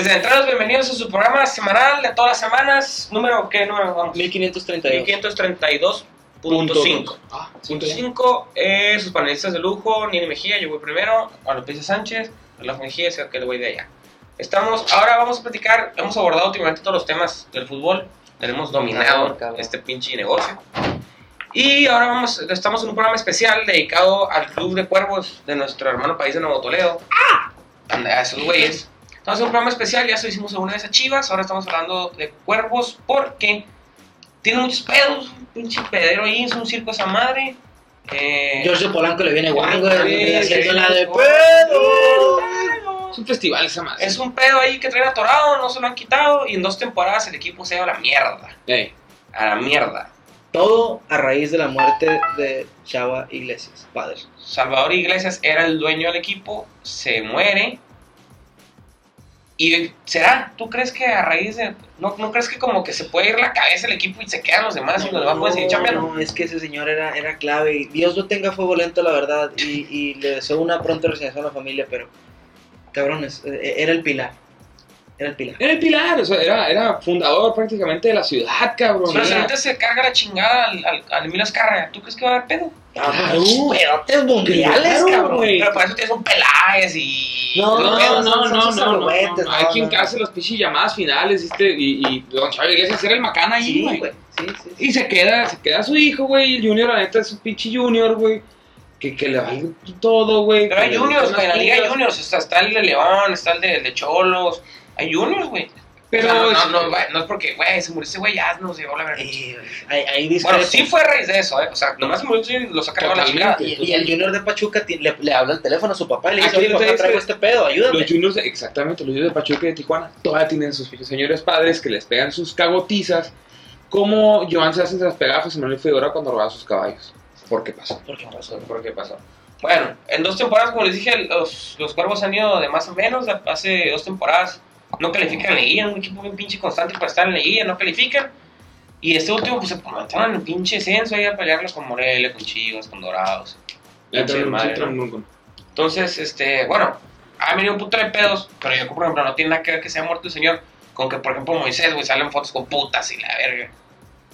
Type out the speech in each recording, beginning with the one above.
Desde entradas, bienvenidos a su programa semanal de todas las semanas. Número, ¿qué número vamos? 1532. 1532.5. Ah, Punto 5, eh, sus panelistas de lujo, Nini Mejía, yo voy primero, a López Sánchez, a Las Mejía, es el que le voy de allá. Estamos, ahora vamos a platicar, hemos abordado últimamente todos los temas del fútbol, tenemos dominado cabrón. este pinche negocio. Y ahora vamos, estamos en un programa especial dedicado al Club de Cuervos de nuestro hermano país de Nuevo Toledo. Anda, A esos güeyes. Estamos en un programa especial, ya eso hicimos alguna vez a Chivas, ahora estamos hablando de Cuervos porque tiene muchos pedos, un pinche pedero ahí, es un circo esa madre. Eh, George Polanco le viene guango haciendo la de pedo. Es un festival esa madre. Es un pedo ahí que traen atorado, no se lo han quitado y en dos temporadas el equipo se ha ido a la mierda. A la mierda. Todo a raíz de la muerte de Chava Iglesias, padre. Salvador Iglesias era el dueño del equipo, se muere. ¿Y será? ¿Tú crees que a raíz de.? ¿No, no crees que como que se puede ir la cabeza el equipo y se quedan los demás y los demás pueden seguir chambeando? no, es que ese señor era, era clave. Y Dios lo tenga fuego lento, la verdad. Y, y le deseo una pronta resignación a la familia, pero. Cabrones, eh, era el pilar. Era el pilar. Era el pilar, o sea, era, era fundador prácticamente de la ciudad, cabrón. Pero si ahorita se carga la chingada al, al, al Emilio Azcárraga, ¿tú crees que va a haber pedo? Claro. Pedotes mundiales, Claro, cabrón. Pero para eso tienes un Peláez y. No, No, no, no, no, Hay no, quien hace las pinches llamadas finales, ¿viste? Y, y Don Chávez Iglesias era el macana ahí, Sí, güey. güey. Sí, sí, sí. Y se queda, se queda su hijo, güey. El Junior, la neta, es un pinche Junior, güey. Que, que le vale todo, güey. Pero hay juniors, güey, en la liga hay juniors. Está, está el de León, está el de, el de Cholos. Hay juniors, güey. Pero no, no, es- no, no es porque, güey, se murió ese güey, ya nos llevó la verga. Eh, ahí, ahí Bueno, sí fue a raíz de eso, ¿eh? O sea, nomás murió y los ha cargado la chingada. Y, y el Junior de Pachuca le, le habla al teléfono a su papá y le dice, Aquí oye, papá, traigo este pedo, ayúdame. Los juniors, de- exactamente, los juniors de Pachuca y de Tijuana, todavía tienen sus señores padres que les pegan sus cagotizas, como Joan se se las pegaba a José Manuel Figueroa cuando robaba sus caballos. ¿Por qué pasó? ¿Por qué pasó? ¿Por qué pasó? Bueno, en dos temporadas, como les dije, los, los cuervos han ido de más o menos. Hace dos temporadas no califican en liguilla, un equipo bien pinche constante para estar en liguilla, no califican. Y este último, pues se metieron en el pinche censo ahí a pelearlos con Morelia, con Chivas, con Dorados. Pinche madre, ¿no? Entonces, este, bueno, ha venido un puto de pedos, pero yo, por ejemplo, no tiene nada que ver que se haya muerto el señor con que, por ejemplo, Moisés, güey, salen fotos con putas y la verga.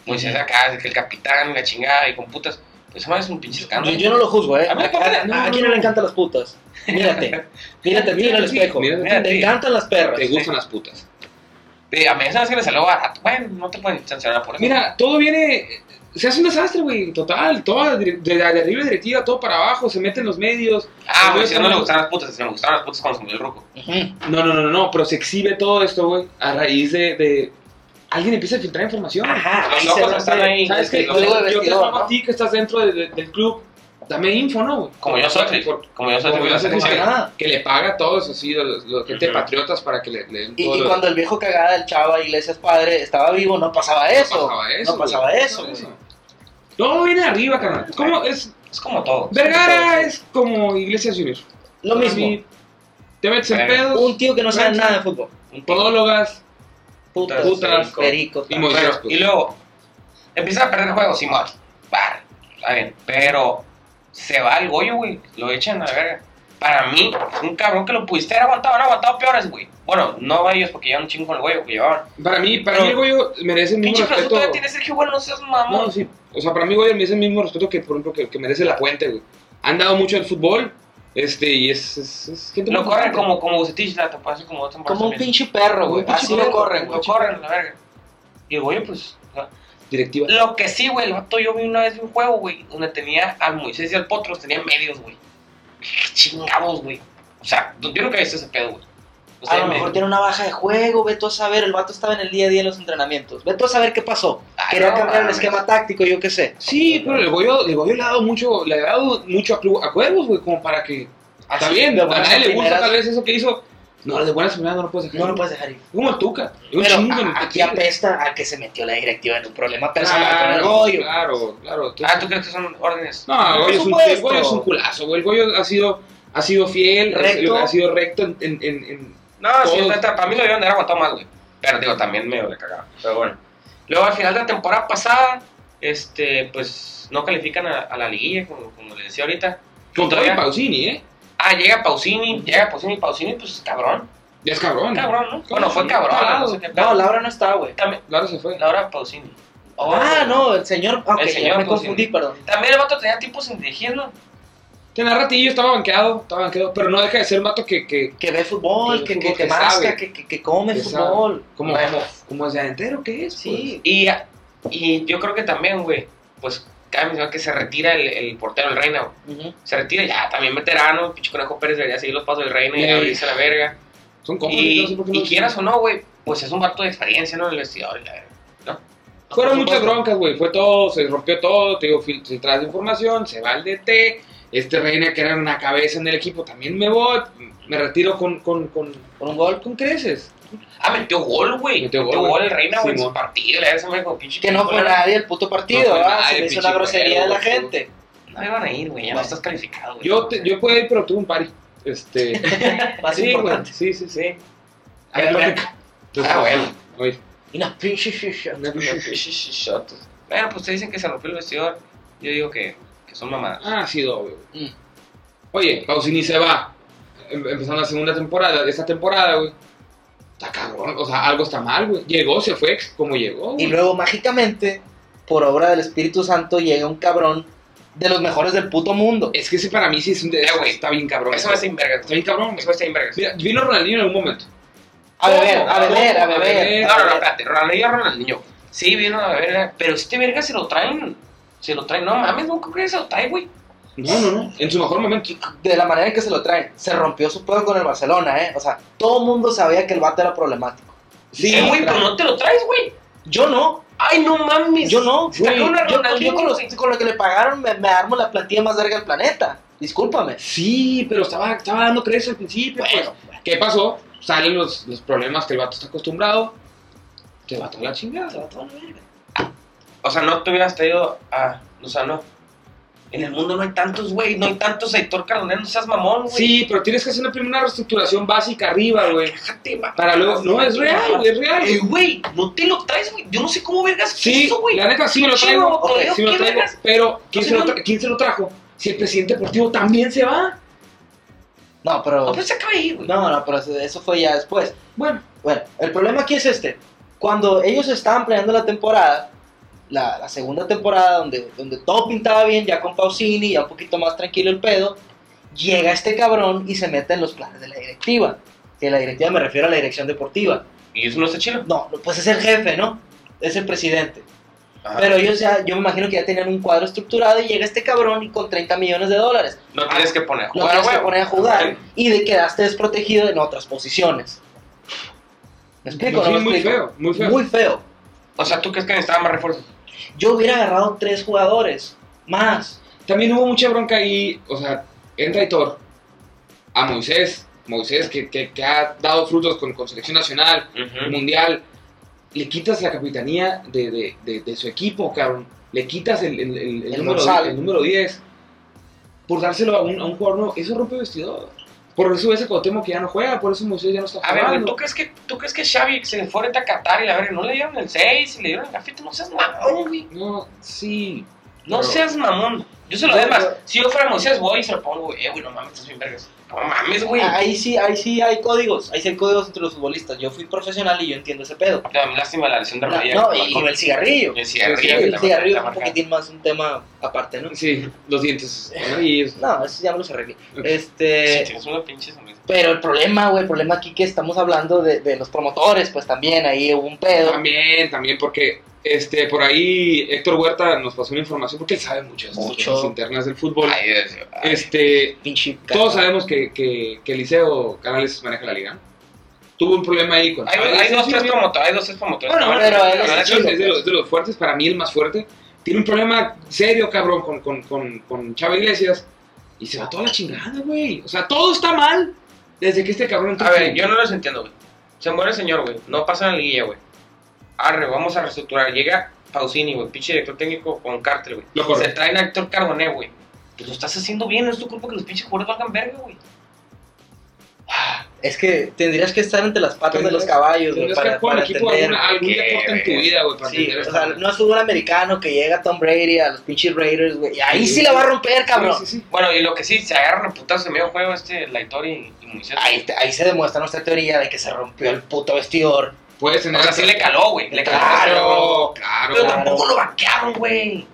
Moisés acá, que el capitán, la chingada y con putas. Pues eso es un pinche escándalo. yo no lo juzgo, ¿eh? A mí A, me parece- a- no, a no, quién no no. le encantan las putas. Mírate, mírate, mira el a ti, espejo. mírate. Te encantan las perras. Te gustan las putas. Sí, a mí esa vez que le salió barato. Bueno, no te pueden sancionar por eso. Mira, todo viene. Se hace un desastre, güey, total. Todo de, de, de arriba directiva, todo para abajo, se meten los medios. Ah, güey, si no le medios- gustaban las putas, si no le gustaban las putas cuando se murió el. Ujú. No, no, no, no, no, pero se exhibe todo esto, güey, a raíz de, de- Alguien empieza a filtrar información. Ajá, ahí se ahí. ¿Sabes qué? Yo, te llamo ¿no? a ti que estás dentro de- de- del club. Dame info, ¿no? güey? Como yo soy, Por- como yo soy como yo. Que le paga a todos, así, los, los gente patriotas para que le, le den Y, todo y lo- cuando el viejo cagada del Chava Iglesias padre estaba vivo, no pasaba eso. No pasaba eso. No pasaba güey. eso. Güey. Todo viene arriba, carnal. ¿Cómo es? Es como todo. Vergara es como Iglesias Junior. Lo mismo. Te metes en pedos, Un tío que no sabe nada de fútbol. Un podólogas, Putas, Putas, perico, y. Bueno, pues. y luego empieza a perder juegos, Simón. Va, está bien. Pero se va el Goyo, güey. Lo echan a la verga. Para mí, un cabrón que lo pudiste haber aguantado, han aguantado peores, güey. Bueno, no ellos porque llevan un chingo el Goyo que llevaban. Para mí, para Pero- mí el Goyo merece el mismo Pinche respeto. resultado tiene Sergio, güey, no seas mamón. No, sí. O sea, para mí Goyo merece el mismo respeto que, por ejemplo, que, que merece la Puente, güey. Han dado mucho el fútbol, este, y es, es, es gente Lo corren como, como Bucetich, la te parece como otro Como un pinche perro, güey. Así lo corren, Lo güey. corren, la verga. Y el Goyo, pues. Directiva. Lo que sí, güey, el vato yo vi una vez un juego, güey, donde tenía al Moisés y al Potros, tenía medios, güey. Qué Chingados, güey. O sea, yo nunca he visto ese pedo, güey. O sea, A lo me- mejor tiene una baja de juego, ve tú a saber, el vato estaba en el día a día en los entrenamientos. Ve tú a saber qué pasó. Ay, Quería no cambiar el esquema táctico, yo qué sé. Sí, pero el Goyo, el Goyo le ha dado mucho, le ha dado mucho a, club, a Cuervos, güey, como para que... Está Así, bien, a nadie le gusta tal vez eso que hizo. No, de buenas primeras no lo puedes dejar. No lo puedes dejar ir. Como el Tuca. Pero a- aquí apesta a que se metió la directiva en un problema personal con el Goyo. Claro, claro. Tú- Ah, ¿tú crees que son órdenes? No, el Goyo, es un, el Goyo es un culazo, güey. El Goyo ha sido, ha sido fiel, ha Recto. sido- ha sido recto en... en, en, en- No, sí, para mí lo debieron de haber aguantado más, güey. Pero digo, también medio le cagaba. Pero bueno. Luego al final de la temporada pasada, este, pues no califican a, a la liguilla, como, como les decía ahorita. con todo Todavía- y Pausini, ¿eh? Ah, llega Pausini, llega Pausini, Pausini, pues cabrón. Ya es cabrón. Cabrón, ¿no? Bueno, fue cabrón. no sé qué No. Laura no está, güey. También, Laura se fue. Laura Pausini. Oh. Ah, no, el señor. Ok, El ya señor, me confundí, perdón. También el vato tenía tiempo sin dirigir, ¿no? Tenía ratillo, estaba banqueado, estaba banqueado, pero no deja de ser un vato que, que Que ve fútbol, Que que, que, que que masca, que, que, que come Que fútbol. como, como, como de adentero, ¿qué es? Sí. Y, y yo creo que también, güey, pues cabe mencionar que se retira el, el portero del Reina. Ujú. Se retira ya, también veterano, pinche Conejo Pérez debería seguir los pasos del Reina y Ey. abrirse la verga. Pues, son cómodos, no Y, sé por qué y quieras o no, güey, pues es un vato de experiencia, ¿no? En el vestidor y la verga. Fueron muchas broncas, güey. Fue todo, se rompió todo. Te digo, filtradas de información, se va el DT. Este Reina, que era una cabeza en el equipo, también me voy. Me retiro con, con, con, Por un gol. con creces. Ah, metió gol, güey. Metió Metió, gol, güey. el Reina, güey, en su partido. Le como pinche. Que no fue nadie el puto partido, No ¿verdad? nadie, Se le hizo una grosería a la gente. No iban a ir, güey, ya no estás calificado, güey. Yo, te- yo puedo ir, pero tuve un party. Este. Más sí, güey. importante. Sí, sí, sí. Sí. Ya, bueno. ya. Entonces, Ah, bueno. oye, Y una pinche shisha. una- Bueno, pues te dicen que se rompió el vestidor. Yo digo que son mamadas. Ah, sí, obvio. Mm. Oye, Pausini se va. Em- Empezando la segunda temporada, de esta temporada, güey. Está cabrón, o sea, algo está mal, güey. Llegó, se fue, como llegó. Y luego, mágicamente, por obra del Espíritu Santo, llega un cabrón de los mejores del puto mundo. Es que ese para mí sí es un de Eh, güey. está bien cabrón. Eso está en vergas. Está bien cabrón. Eso está en vergas. Mira, vino Ronaldinho en algún momento. A beber, a beber, a beber. beber. No, no, no, espérate. Ronaldinho, Ronaldinho. Sí, vino a ver, pero este verga se lo traen. Se lo traen. No mames, no creo que se lo trae, güey. No, no, no. En su mejor momento. De la manera en que se lo traen. Se rompió su pedo con el Barcelona, ¿eh? O sea, todo el mundo sabía que el vato era problemático. Sí, güey, pero no te lo traes, güey. Yo no, Ay, no mames. yo no. Güey, Yo, yo con, los- con lo que le pagaron me, me armo la plantilla más verga del planeta. Discúlpame. Sí, pero estaba, estaba dando crédito al principio. Bueno, pues. ¿Qué pasó? Salen los, los problemas que el vato está acostumbrado. Que va toda la chingada. se va toda la verga. O sea, no te hubieras traído a. O sea, no. En el mundo no hay tantos, güey. No hay tantos Aitor Cardonero, no seas mamón, güey. Sí, pero tienes que hacer una primera reestructuración básica arriba, güey. Déjate. Para luego. No, es real, güey, es real. Eh, güey, no te lo traes, güey. Yo no sé cómo vergas Sí, eso, güey. la neta sí me lo traigo. Botollero, sí me lo ¿qué traigo. vergas? Pero, ¿quién, No se lo no- tra- ¿quién se lo trajo? Si el presidente deportivo también se va. No, pero. No, pues se acaba de ir, güey. No, no, pero eso- eso fue ya después. Bueno, Bueno, el problema aquí es este. Cuando ellos estaban planeando la temporada, la, la segunda temporada, donde, donde todo pintaba bien, ya con Pausini, ya un poquito más tranquilo el pedo, llega este cabrón y se mete en los planes de la directiva. Que la directiva me refiero a la dirección deportiva. Y eso no está chido. No, pues es el jefe, ¿no? Es el presidente. Ajá. Pero ellos ya, yo me imagino que ya tenían un cuadro estructurado y llega este cabrón y con 30 millones de dólares. no tienes que poner a jugar, tienes que poner a jugar y de quedaste desprotegido en otras posiciones. ¿Me explico? no, sí, ¿No me muy explico? feo, muy feo. Muy feo. O sea, ¿tú crees que necesitaba más refuerzos? Yo hubiera agarrado tres jugadores más. También hubo mucha bronca ahí, o sea, entra Aitor. A Moisés, Moisés que, que, que ha dado frutos con, con selección nacional, mundial, le quitas la capitanía de, de, de, de su equipo, cabrón, le quitas el, el, el, el El número, número 10 por dárselo a un, a un jugador nuevo, eso rompe vestidor. Por eso ese Cuauhtémoc que ya no juega, por eso Moisés ya no está A ver, jugando. ¿tú crees que, tú crees que Xavi se fue a Qatar y la verga no le dieron el 6 y le dieron el gafete? No seas mamón, güey. No, sí. No Pero- seas mamón. Yo se lo doy más. Si yo fuera Moisés, voy y se lo pongo, güey. Eh, güey, no mames, estás bien vergas. No mames, güey. Ahí sí, ahí sí hay códigos. Ahí sí hay códigos entre los futbolistas. Yo fui profesional y yo entiendo ese pedo. No, lástima la lesión de rodilla. no, y, y el cigarrillo. El Sí, cigarrillo. el la cigarrillo es un poquitín más un tema aparte, ¿no? Sí, los dientes. No, eso ya me los arreglé. Sí, Este, tienes una pinche sonrisa. pero el problema, güey, el problema aquí que estamos hablando de, de los promotores, pues también ahí hubo un pedo. También, también, porque este, por ahí Héctor Huerta nos pasó una información, porque él sabe Mucho. cosas internas del fútbol. Ay, Dios, ay. Este, todos sabemos que, que, que Eliseo Canales maneja la liga. Tuvo un problema ahí con Hay, hay dos, tres promotores. Hay dos, tres promotores. Bueno, que pero a- él es es de, los, de los fuertes, para mí el más fuerte. Tiene un problema serio, cabrón, con, con, con, con Chava Iglesias. Y se va toda la chingada, güey. O sea, todo está mal desde que este cabrón. A ver, yo no los entiendo, güey. Se muere el señor, güey. No pasa en la liguilla, güey. Arre, vamos a reestructurar. Llega Pausini, güey. Pinche director técnico con cártel, güey. Se traen a Héctor Carboné, güey. Pues lo estás haciendo bien. No es tu culpa que los pinches jugadores valgan verga, güey. Es que tendrías que estar entre las patas de los caballos, güey, Tendrías que para, jugar para un equipo entender. alguna- algún Qué deporte en tu verga. vida, güey, para Sí, o sea, no es fútbol americano que llega Tom Brady a los pinches Raiders, güey. y Ahí Sí, sí la va a romper, cabrón. Sí, sí, sí. Bueno, y lo que sí, se agarran a putazos en medio juego este Laitor y, y Moisés. Ahí, te- ahí se demuestra nuestra teoría de que se rompió el puto vestidor. Puedes tener O sea, sí le caló, güey. Le caló. Claro. Claro, Pero claro. tampoco lo banquearon, güey.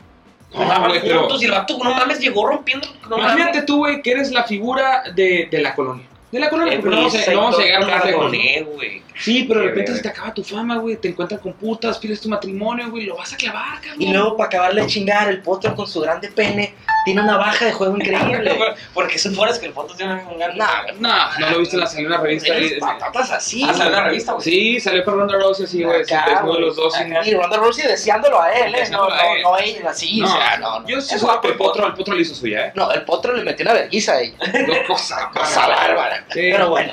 No, Jugaban güey, pero- juntos y el vato, no mames, llegó rompiendo. No Imagínate mames. tú, güey, que eres la figura de, de la colonia. De la colonia, Eh, porque no vamos, a, no vamos a llegar más lejos. ¿no? Güey. Sí, pero de repente se te acaba tu fama, güey. Te encuentran con putas, pides tu matrimonio, güey. Lo vas a clavar, cabrón. Y luego, para acabarle de chingar, el potro con su grande pene tiene una baja de juego increíble. Porque son fueras que el foto tiene un gran. Nah, No, no lo viste en la salió una revista ahí. Tienes patatas así. Ah, salió en la güey. revista, güey. Sí, salió con Ronda Rousey así, güey. Desnudó güey. los dos. Y Ronda Rousey deseándolo a él, ¿eh? No, no, él. no ella, así, No, o sea, no, no. Yo sí guapo que el el potro, el potro le hizo suya, ¿eh? No, el potro le metió una vergüenza a ella. Cosa bárbara. Sí. Pero bueno,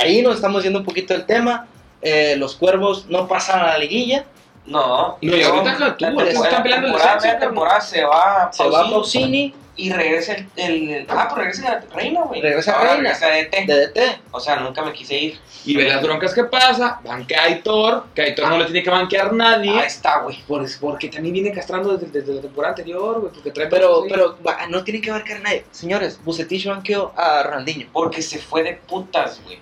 ahí nos estamos yendo un poquito del tema. Eh, los cuervos no pasan a la liguilla. No. No, y ahorita No, tú, la temporada- están peleando el temporada, descenso, media temporada se va Se va Pausini Pausini y regresa el, el- Ah, pues regresa Reina, güey. Regresa Ahora Reina. Regresa DT. de DT. O sea, nunca me quise ir. Y ve las broncas que pasa, banquea a Aitor, que Aitor no le tiene que banquear nadie. Ahí está, güey. Por- porque también viene castrando desde, desde la temporada anterior, güey, porque trae Pero, pero va, no tiene que abarcar a nadie. Señores, Bucetich banqueó a Ronaldinho. Porque se fue de putas, güey.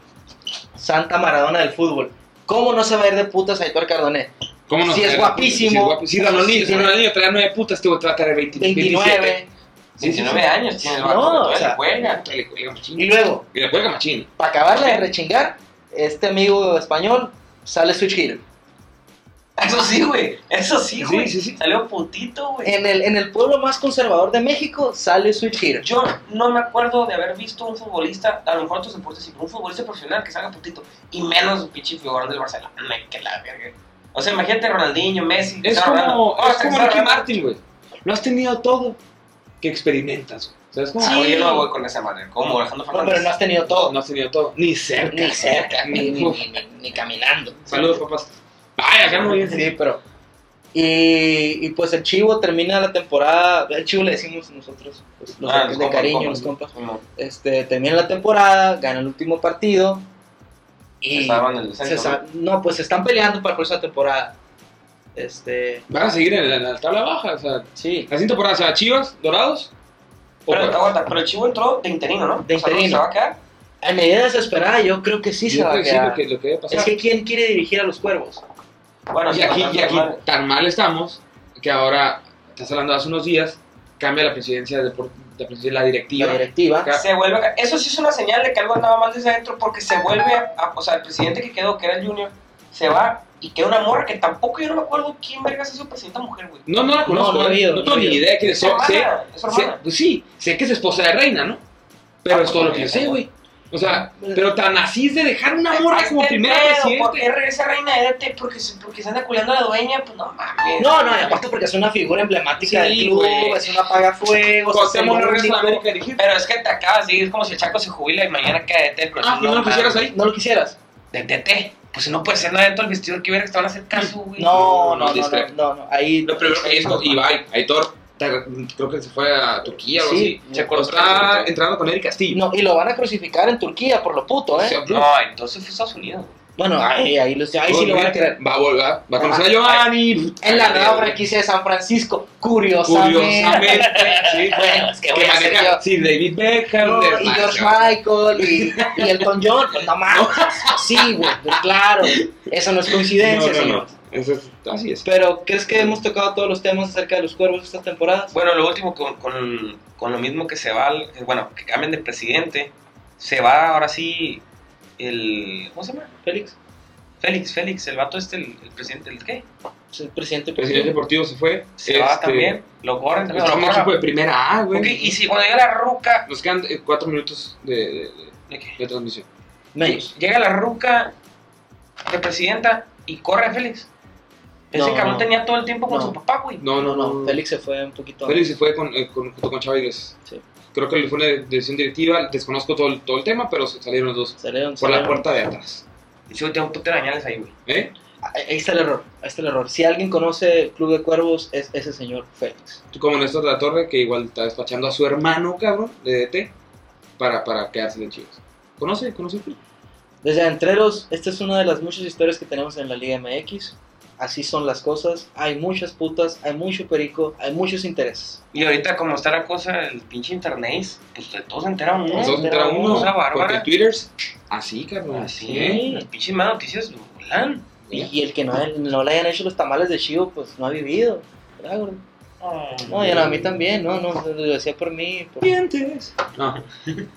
Santa Maradona del fútbol. ¿Cómo no se va a ir de putas a Aitor Cardonet? ¿Cómo no? sí es guapísimo. Sí, es Ronaldinho, Sí, si sí. Ronaldinho trae nueve putas, te va a traer 20, 29. 27. Sí, sí, 19 sí. años tiene el No, vato. o todavía sea, le juega. Le cuelga machín. Y luego, Y le cuelga machín. para acabarla de rechingar, este amigo español sale switch hitter. Eso sí, güey. Eso sí, Sí, güey. sí, sí. Salió putito, güey. En el, en el pueblo más conservador de México sale switch hitter. Yo no me acuerdo de haber visto un futbolista, a lo mejor otros deportes sí, pero un futbolista profesional que salga putito. Y menos un pinche figurón del Barcelona. Que la verga. O sea, imagínate Ronaldinho, Messi. Es Ronaldo. como, Oh, es como Cristiano Ricky. Martin, güey. Lo has tenido todo que experimentas. ¿Sabes cómo? Sí. yo no voy con esa madre. Como Alejandro No, Fernández. pero no has tenido todo. No has tenido todo. Ni cerca. Ni cerca, ni, ni, ni- ni- ni caminando. Saludos, papás. Ay, acá muy bien. Sí, pero. Y, y pues el Chivo termina la temporada. El Chivo le decimos nosotros, pues, los Ah, de, cariño, los compas. Este, termina la temporada, gana el último partido. Y Se salvan el se descenso. no, pues se están peleando para la próxima temporada. Este, Van a seguir en la, en la tabla baja. O sea, sí. la siguiente temporada, o sea, Chivas, Dorados. Pero, aguanta, pero el Chivo entró de interino, ¿no? De O sea, ¿no interino. ¿Se va a quedar? A medida desesperada, yo creo que sí se Yo va a creo que sí, quedar. lo que, lo que. Es que ¿quién quiere dirigir a los cuervos? Bueno, y sí, aquí, y aquí mal. tan mal estamos que ahora, estás hablando de hace unos días, cambia la presidencia de, la, directiva. La directiva. Se vuelve, a- eso sí es una señal de que algo andaba mal desde adentro porque se vuelve, a, o sea, el presidente que quedó, que era el Junior, se va y queda una morra que tampoco yo no me acuerdo quién vergas es su presidenta mujer, güey. No, no la conozco. No, no ha ¿eh? no no tengo ni idea que Es hermana, sé- es su sé- hermana. pues sí, sé que es esposa de reina, ¿no? Pero Ah, es todo lo que yo sé, güey. O sea, pero tan así es de dejar una morra como primera pedo, presidente. ¿Por qué regresa reina de DT? Porque, porque se anda culiando a la dueña, pues no mames. No, no, y aparte porque es una figura emblemática Sí, del club, güey. es un apagafuegos, no regresa. América dirigir. Pero es que te acabas de ir, es como si el Chaco se jubila y mañana queda DT. Ah, pues no lo quisieras ahí. ¿No lo quisieras? De DT. Pues no puede ser nada dentro del vestidor que hubiera que te van a hacer caso, güey. No, no, no, no, no, no, no, ahí... Lo primero que hizo, Ibai, Aitor, creo que se fue a Turquía o algo Sí, así. se. Está entrando con Eric Castillo. No, y lo van a crucificar en Turquía por lo puto, ¿eh? No, entonces fue a Estados Unidos. Bueno, ahí, ahí, los- ahí sí lo van a querer. Va a volver, va a conocer a Giovanni. En la nueva franquicia de San Francisco, curiosamente. Curiosamente, sí. Bueno, es que voy a hacer yo. sí, David Beckham. No, y George Michael y, y Elton John, pues no mames. Sí, güey, pues claro. Eso no es coincidencia, No, no, señor. Eso es, así es. Pero, ¿crees que hemos tocado todos los temas acerca de los cuervos estas temporadas? Bueno, lo último con, con, con lo mismo que se va, bueno, que cambien de presidente, se va ahora sí el, ¿cómo se llama? Félix, Félix, Félix, el vato este, el, el presidente, ¿el qué? el presidente. El presidente deportivo se fue. Se va Este, también, lo corren también. Está un equipo de primera A, güey. Ok, y si cuando llega la ruca, Nos quedan eh, cuatro minutos de, de- de- ¿de qué? de transmisión. Llega la ruca de presidenta y corre a Félix. Ese No, cabrón no. tenía todo el tiempo con No. su papá, güey. No, no, No, Félix se fue un poquito. Félix se fue con, eh, con- junto con Iglesias. Sí. Creo que fue una decisión directiva. Desconozco todo el, todo el tema, pero salieron los dos Salieron, por la puerta de atrás. Y sí, tengo de dañales ahí, güey. ¿Eh? Ahí ahí está el error, ahí está el error. Si alguien conoce el Club de Cuervos, es ese señor Félix. Tú como Néstor de la Torre, que igual está despachando a su hermano, cabrón, de DT, para, para quedarse de Chivas. ¿Conoce? ¿Conoce el club? Desde Adentreros, esta es una de las muchas historias que tenemos en la Liga MX. Así son las cosas. Hay muchas putas, hay mucho perico, hay muchos intereses. Y ahorita, como está la cosa, el pinche internet, pues de todos se entera uno. Nosotros pero entra uno, bárbara. porque Twitter así, cabrón. Así, ¿eh? las pinches más noticias volan. Y, y el que no, no le hayan hecho los tamales de chivo, pues no ha vivido. ¿verdad, gordo? No, ya no, a mí también, no, no, lo decía por mí. por-. No.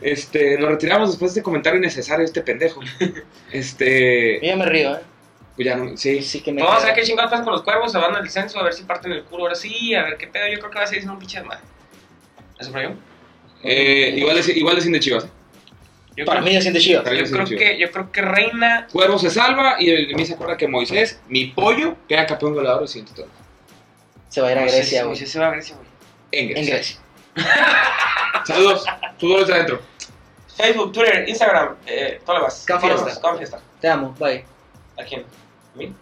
Este, nos retiramos después de este comentario innecesario de este pendejo. Este, Yo ya me río, ¿eh? Pues ya no, sí. Sí que me Vamos a queda- ver qué chingados pasa con los cuervos, se van al censo, a ver si parten el culo ahora sí, a ver qué pedo. Yo creo que va a ser un pinche de madre. ¿Eso para yo? Eh, igual, de, igual de sin de Chivas. Yo Para creo, mí chido. Para mí yo creo que, yo creo que Reina. Cuervo se salva y el mí se acuerda que Moisés, mi pollo, queda campeón goleador del siguiente torneo. Se va a ir a Moisés- Grecia, güey. Moisés se va a Grecia, güey. En En Grecia. Grecia. Saludos. Fútbol de adentro. Facebook, Twitter, Instagram, eh, todo lo demás. Confiesta. Confiesta. Te amo, bye. ¿A quién? ¿A mí?